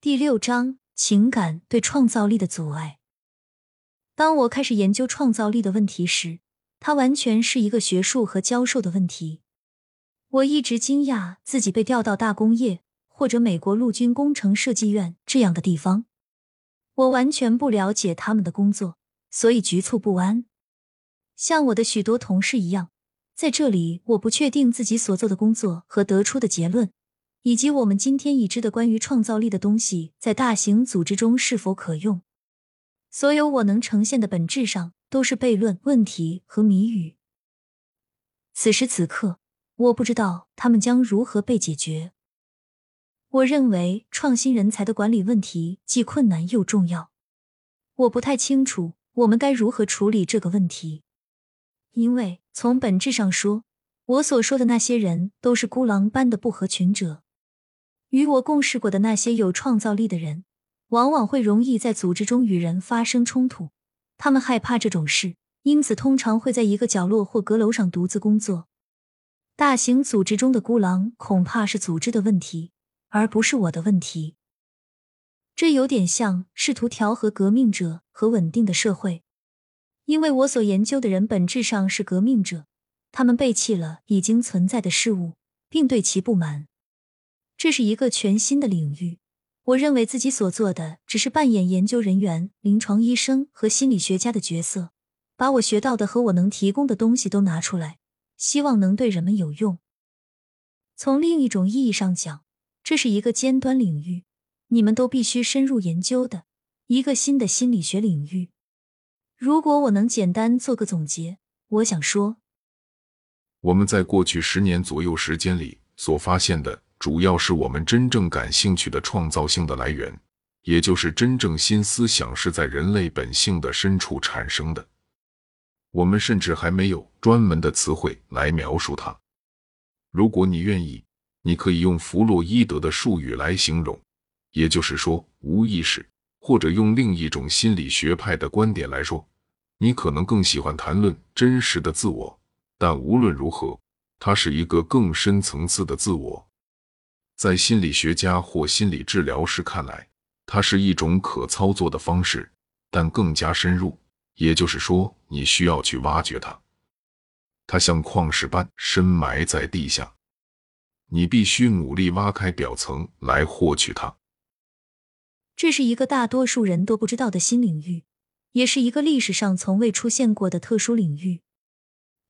第六章情感对创造力的阻碍。当我开始研究创造力的问题时，它完全是一个学术和教授的问题。我一直惊讶自己被调到大工业或者美国陆军工程设计院这样的地方，我完全不了解他们的工作，所以局促不安。像我的许多同事一样，在这里我不确定自己所做的工作和得出的结论。以及我们今天已知的关于创造力的东西，在大型组织中是否可用？所有我能呈现的本质上都是悖论、问题和谜语。此时此刻，我不知道他们将如何被解决。我认为创新人才的管理问题既困难又重要。我不太清楚我们该如何处理这个问题，因为从本质上说，我所说的那些人都是孤狼般的不合群者。与我共事过的那些有创造力的人，往往会容易在组织中与人发生冲突。他们害怕这种事，因此通常会在一个角落或阁楼上独自工作。大型组织中的孤狼恐怕是组织的问题，而不是我的问题。这有点像试图调和革命者和稳定的社会，因为我所研究的人本质上是革命者，他们背弃了已经存在的事物，并对其不满。这是一个全新的领域。我认为自己所做的只是扮演研究人员、临床医生和心理学家的角色，把我学到的和我能提供的东西都拿出来，希望能对人们有用。从另一种意义上讲，这是一个尖端领域，你们都必须深入研究的一个新的心理学领域。如果我能简单做个总结，我想说，我们在过去十年左右时间里所发现的。主要是我们真正感兴趣的创造性的来源，也就是真正新思想是在人类本性的深处产生的。我们甚至还没有专门的词汇来描述它。如果你愿意，你可以用弗洛伊德的术语来形容，也就是说无意识，或者用另一种心理学派的观点来说，你可能更喜欢谈论真实的自我。但无论如何，它是一个更深层次的自我。在心理学家或心理治疗师看来，它是一种可操作的方式，但更加深入。也就是说，你需要去挖掘它。它像矿石般深埋在地下，你必须努力挖开表层来获取它。这是一个大多数人都不知道的新领域，也是一个历史上从未出现过的特殊领域。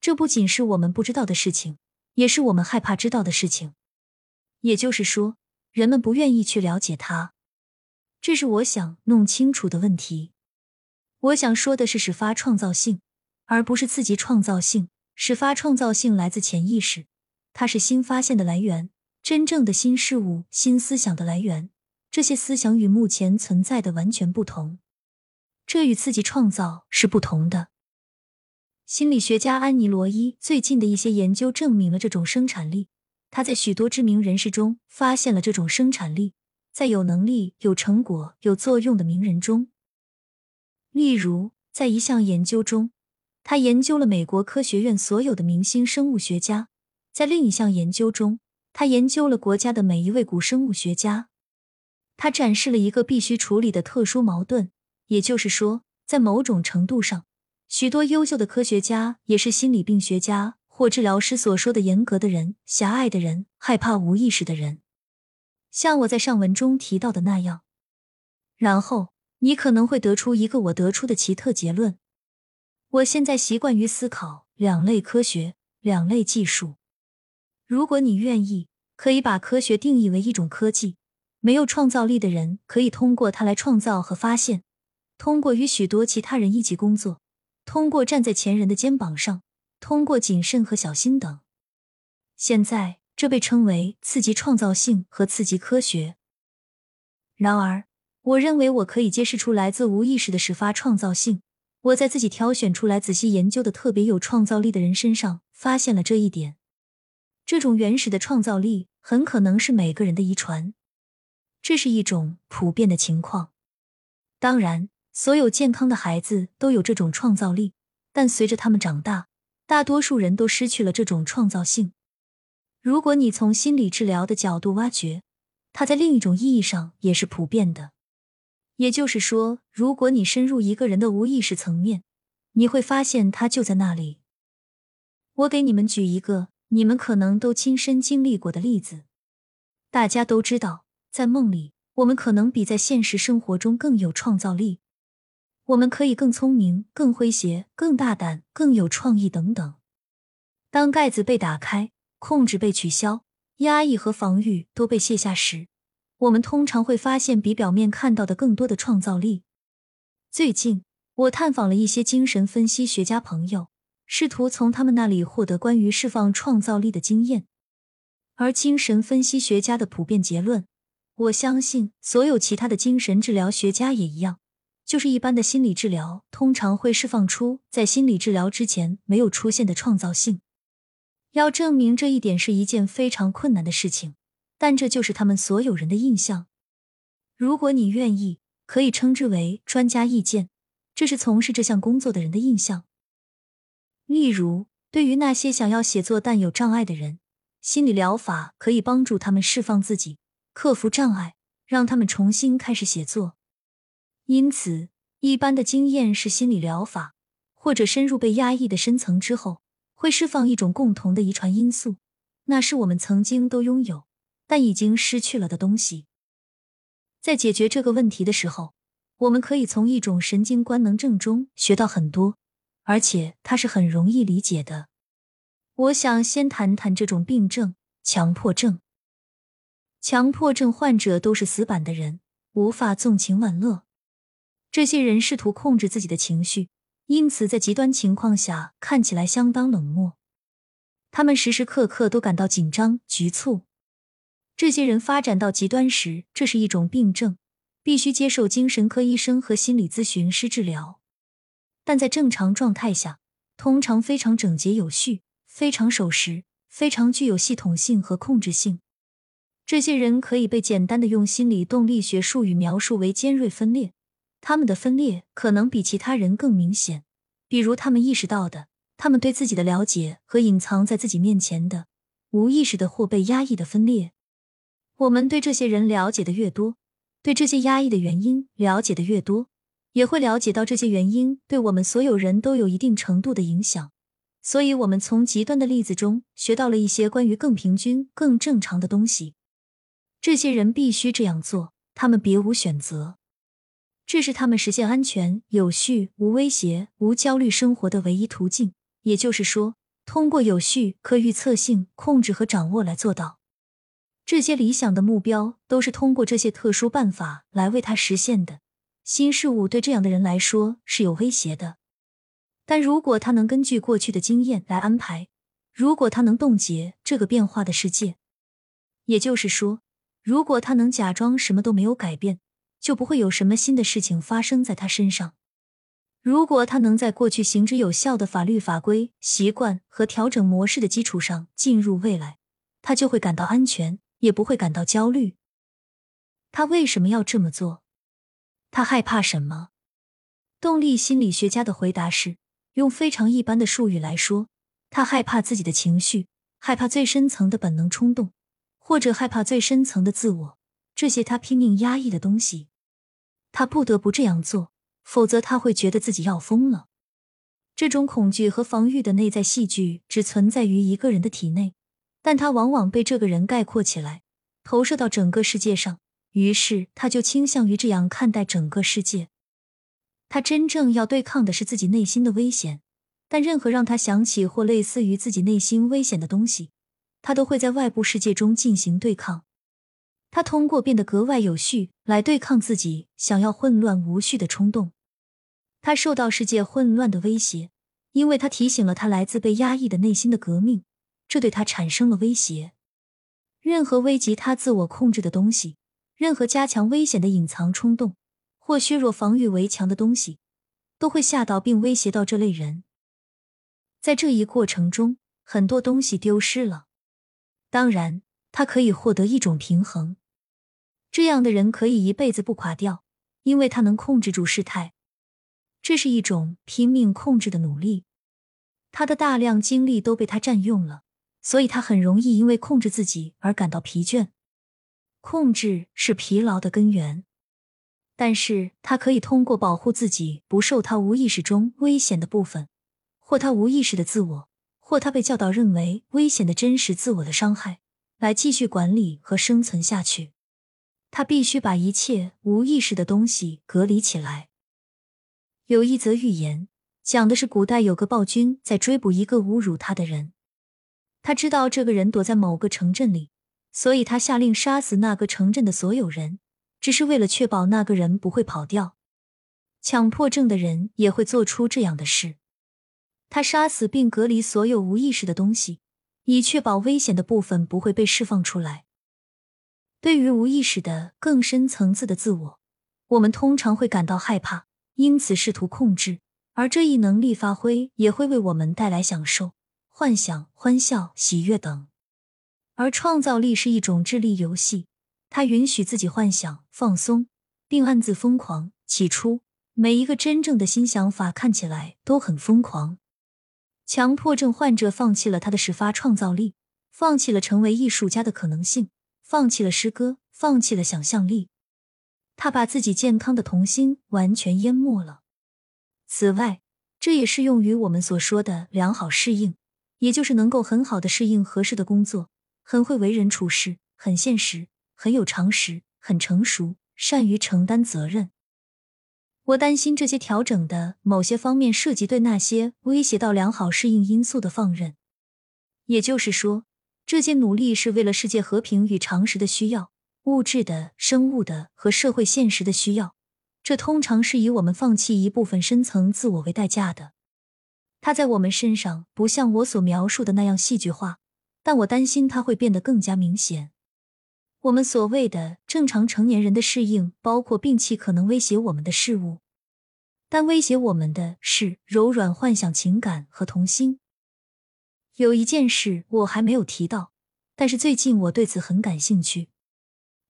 这不仅是我们不知道的事情，也是我们害怕知道的事情。也就是说，人们不愿意去了解它，这是我想弄清楚的问题。我想说的是始发创造性，而不是刺激创造性。始发创造性来自潜意识，它是新发现的来源，真正的新事物、新思想的来源。这些思想与目前存在的完全不同，这与刺激创造是不同的。心理学家安妮罗伊最近的一些研究证明了这种生产力。他在许多知名人士中发现了这种生产力，在有能力、有成果、有作用的名人中，例如在一项研究中，他研究了美国科学院所有的明星生物学家；在另一项研究中，他研究了国家的每一位古生物学家。他展示了一个必须处理的特殊矛盾，也就是说，在某种程度上，许多优秀的科学家也是心理病学家。或治疗师所说的严格的人、狭隘的人、害怕无意识的人，像我在上文中提到的那样。然后你可能会得出一个我得出的奇特结论。我现在习惯于思考两类科学、两类技术。如果你愿意，可以把科学定义为一种科技。没有创造力的人可以通过它来创造和发现，通过与许多其他人一起工作，通过站在前人的肩膀上。通过谨慎和小心等，现在这被称为刺激创造性和刺激科学。然而，我认为我可以揭示出来自无意识的始发创造性。我在自己挑选出来仔细研究的特别有创造力的人身上发现了这一点。这种原始的创造力很可能是每个人的遗传，这是一种普遍的情况。当然，所有健康的孩子都有这种创造力，但随着他们长大。大多数人都失去了这种创造性。如果你从心理治疗的角度挖掘，它在另一种意义上也是普遍的。也就是说，如果你深入一个人的无意识层面，你会发现他就在那里。我给你们举一个你们可能都亲身经历过的例子。大家都知道，在梦里，我们可能比在现实生活中更有创造力，我们可以更聪明、更诙谐、更大胆、更有创意等等。当盖子被打开，控制被取消，压抑和防御都被卸下时，我们通常会发现比表面看到的更多的创造力。最近。我探访了一些精神分析学家朋友，试图从他们那里获得关于释放创造力的经验。而精神分析学家的普遍结论，我相信所有其他的精神治疗学家也一样，就是一般的心理治疗通常会释放出在心理治疗之前没有出现的创造性。要证明这一点是一件非常困难的事情，但这就是他们所有人的印象。如果你愿意，可以称之为专家意见。这是从事这项工作的人的印象。例如，对于那些想要写作但有障碍的人，心理疗法可以帮助他们释放自己，克服障碍，让他们重新开始写作。因此，一般的经验是，心理疗法或者深入被压抑的深层之后，会释放一种共同的遗传因素，那是我们曾经都拥有但已经失去了的东西。在解决这个问题的时候。我们可以从一种神经官能症中学到很多，而且它是很容易理解的。我想先谈谈这种病症——强迫症。强迫症患者都是死板的人，无法纵情玩乐。这些人试图控制自己的情绪，因此在极端情况下看起来相当冷漠。他们时时刻刻都感到紧张、局促。这些人发展到极端时，这是一种病症。必须接受精神科医生和心理咨询师治疗，但在正常状态下，通常非常整洁有序，非常守时，非常具有系统性和控制性。这些人可以被简单的用心理动力学术语描述为尖锐分裂。他们的分裂可能比其他人更明显，比如他们意识到的，他们对自己的了解和隐藏在自己面前的无意识的或被压抑的分裂。我们对这些人了解的越多。对这些压抑的原因了解的越多，也会了解到这些原因对我们所有人都有一定程度的影响。所以，我们从极端的例子中学到了一些关于更平均、更正常的东西。这些人必须这样做，他们别无选择。这是他们实现安全、有序、无威胁、无焦虑生活的唯一途径。也就是说，通过有序、可预测性控制和掌握来做到。这些理想的目标都是通过这些特殊办法来为他实现的。新事物对这样的人来说是有威胁的，但如果他能根据过去的经验来安排，如果他能冻结这个变化的世界，也就是说，如果他能假装什么都没有改变，就不会有什么新的事情发生在他身上。如果他能在过去行之有效的法律法规、习惯和调整模式的基础上进入未来，他就会感到安全。也不会感到焦虑。他为什么要这么做？他害怕什么？动力心理学家的回答是：用非常一般的术语来说，他害怕自己的情绪，害怕最深层的本能冲动，或者害怕最深层的自我。这些他拼命压抑的东西，他不得不这样做，否则他会觉得自己要疯了。这种恐惧和防御的内在戏剧只存在于一个人的体内。但他往往被这个人概括起来，投射到整个世界上，于是他就倾向于这样看待整个世界。他真正要对抗的是自己内心的危险，但任何让他想起或类似于自己内心危险的东西，他都会在外部世界中进行对抗。他通过变得格外有序来对抗自己想要混乱无序的冲动。他受到世界混乱的威胁，因为他提醒了他来自被压抑的内心的革命。这对他产生了威胁。任何危及他自我控制的东西，任何加强危险的隐藏冲动或削弱防御围墙的东西，都会吓到并威胁到这类人。在这一过程中，很多东西丢失了。当然，他可以获得一种平衡。这样的人可以一辈子不垮掉，因为他能控制住事态。这是一种拼命控制的努力。他的大量精力都被他占用了。所以他很容易因为控制自己而感到疲倦。控制是疲劳的根源，但是他可以通过保护自己不受他无意识中危险的部分，或他无意识的自我，或他被教导认为危险的真实自我的伤害，来继续管理和生存下去。他必须把一切无意识的东西隔离起来。有一则寓言，讲的是古代有个暴君在追捕一个侮辱他的人，他知道这个人躲在某个城镇里。所以他下令杀死那个城镇的所有人，只是为了确保那个人不会跑掉。强迫症的人也会做出这样的事。他杀死并隔离所有无意识的东西，以确保危险的部分不会被释放出来。对于无意识的更深层次的自我，我们通常会感到害怕，因此试图控制。而这一能力发挥也会为我们带来享受、幻想、欢笑、喜悦等。而创造力是一种智力游戏，它允许自己幻想、放松，并暗自疯狂。起初，每一个真正的新想法看起来都很疯狂。强迫症患者放弃了他的始发创造力，放弃了成为艺术家的可能性，放弃了诗歌，放弃了想象力。他把自己健康的童心完全淹没了。此外，这也适用于我们所说的良好适应，也就是能够很好的适应合适的工作。很会为人处事，很现实，很有常识，很成熟，善于承担责任。我担心这些调整的某些方面涉及对那些威胁到良好适应因素的放任。也就是说，这些努力是为了世界和平与常识的需要，物质的、生物的和社会现实的需要。这通常是以我们放弃一部分深层自我为代价的。它在我们身上不像我所描述的那样戏剧化。但我担心它会变得更加明显。我们所谓的正常成年人的适应，包括摒弃可能威胁我们的事物，但威胁我们的是柔软幻想、情感和童心。有一件事我还没有提到，但是最近我对此很感兴趣。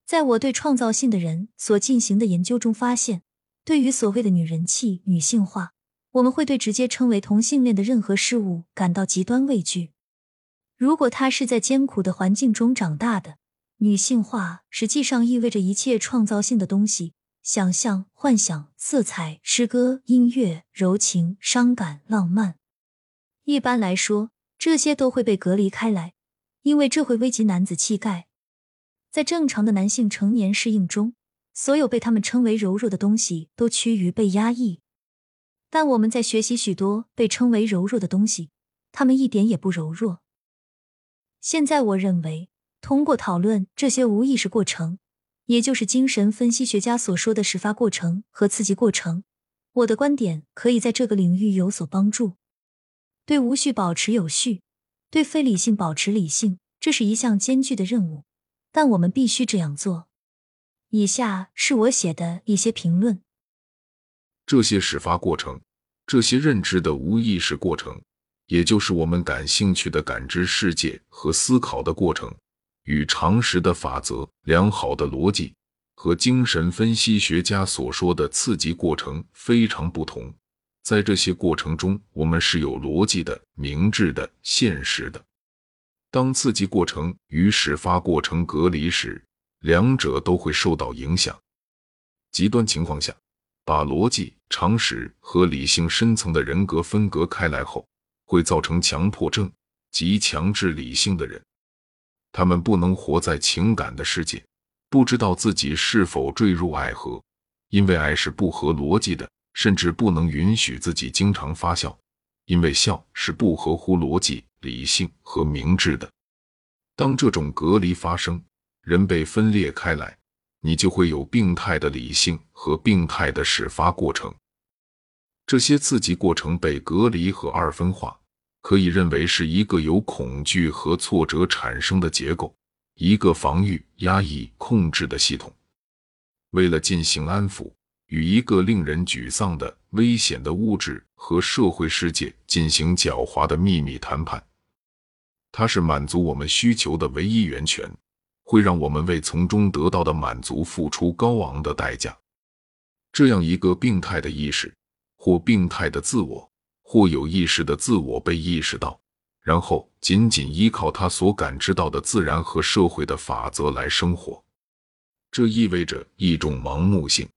在我对创造性的人所进行的研究中发现，对于所谓的女人气、女性化，我们会对直接称为同性恋的任何事物感到极端畏惧。如果他是在艰苦的环境中长大的，女性化实际上意味着一切创造性的东西，想象、幻想、色彩、诗歌、音乐、柔情、伤感、浪漫。一般来说，这些都会被隔离开来，因为这会危及男子气概。在正常的男性成年适应中，所有被他们称为柔弱的东西都趋于被压抑。但我们在学习许多被称为柔弱的东西，他们一点也不柔弱。现在，我认为通过讨论这些无意识过程，也就是精神分析学家所说的始发过程和刺激过程，我的观点可以在这个领域有所帮助。对无序保持有序，对非理性保持理性，这是一项艰巨的任务，但我们必须这样做。以下是我写的一些评论：这些始发过程，这些认知的无意识过程。也就是我们感兴趣的感知世界和思考的过程，与常识的法则、良好的逻辑和精神分析学家所说的刺激过程非常不同。在这些过程中，我们是有逻辑的、明智的、现实的。当刺激过程与始发过程隔离时，两者都会受到影响。极端情况下，把逻辑、常识和理性深层的人格分隔开来后。会造成强迫症及强制理性的人，他们不能活在情感的世界，不知道自己是否坠入爱河，因为爱是不合逻辑的，甚至不能允许自己经常发笑，因为笑是不合乎逻辑、理性和明智的。当这种隔离发生，人被分裂开来，你就会有病态的理性和病态的始发过程。这些刺激过程被隔离和二分化，可以认为是一个由恐惧和挫折产生的结构，一个防御、压抑、控制的系统。为了进行安抚，与一个令人沮丧的、危险的物质和社会世界进行狡猾的秘密谈判，它是满足我们需求的唯一源泉，会让我们为从中得到的满足付出高昂的代价。这样一个病态的意识。或病态的自我，或有意识的自我被意识到，然后仅仅依靠他所感知到的自然和社会的法则来生活。这意味着一种盲目性。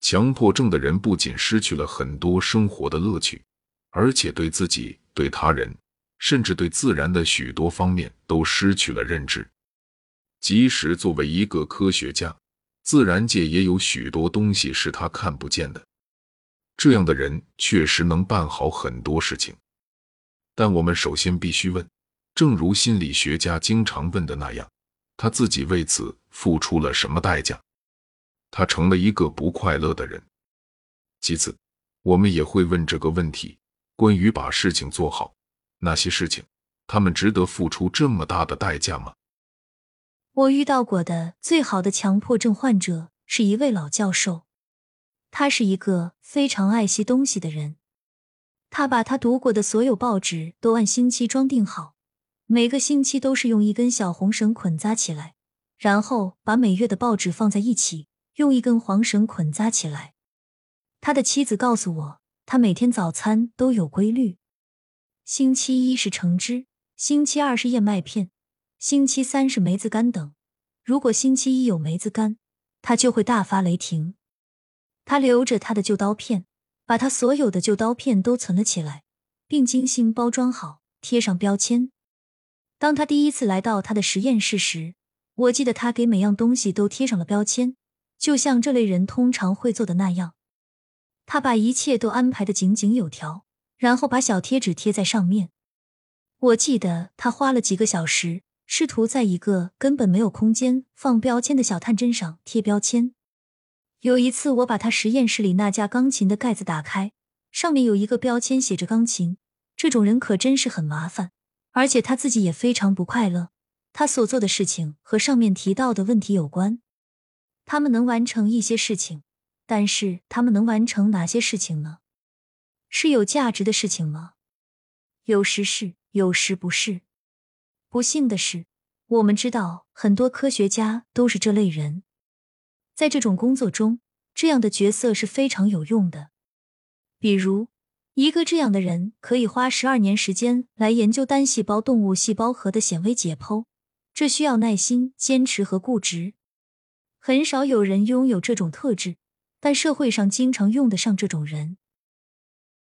强迫症的人不仅失去了很多生活的乐趣，而且对自己、对他人，甚至对自然的许多方面都失去了认知。即使作为一个科学家，自然界也有许多东西是他看不见的。这样的人确实能办好很多事情，但我们首先必须问：正如心理学家经常问的那样，他自己为此付出了什么代价？他成了一个不快乐的人。其次，我们也会问这个问题：关于把事情做好，那些事情，他们值得付出这么大的代价吗？我遇到过的最好的强迫症患者是一位老教授，他是一个非常爱惜东西的人。他把他读过的所有报纸都按星期装订好，每个星期都是用一根小红绳捆扎起来，然后把每月的报纸放在一起。用一根黄绳捆扎起来。他的妻子告诉我，他每天早餐都有规律。星期一是橙汁，星期二是燕麦片，星期三是梅子干等。如果星期一有梅子干，他就会大发雷霆。他留着他的旧刀片，把他所有的旧刀片都存了起来，并精心包装好，贴上标签。当他第一次来到他的实验室时，我记得他给每样东西都贴上了标签。就像这类人通常会做的那样，他把一切都安排的井井有条，然后把小贴纸贴在上面。我记得他花了几个小时，试图在一个根本没有空间放标签的小探针上贴标签。有一次，我把他实验室里那架钢琴的盖子打开，上面有一个标签写着“钢琴”。这种人可真是很麻烦，而且他自己也非常不快乐。他所做的事情和上面提到的问题有关。他们能完成一些事情，但是他们能完成哪些事情呢？是有价值的事情吗？有时是，有时不是。不幸的是，我们知道很多科学家都是这类人。在这种工作中，这样的角色是非常有用的。比如，一个这样的人可以花十二年时间来研究单细胞动物细胞核的显微解剖，这需要耐心、坚持和固执。很少有人拥有这种特质，但社会上经常用得上这种人。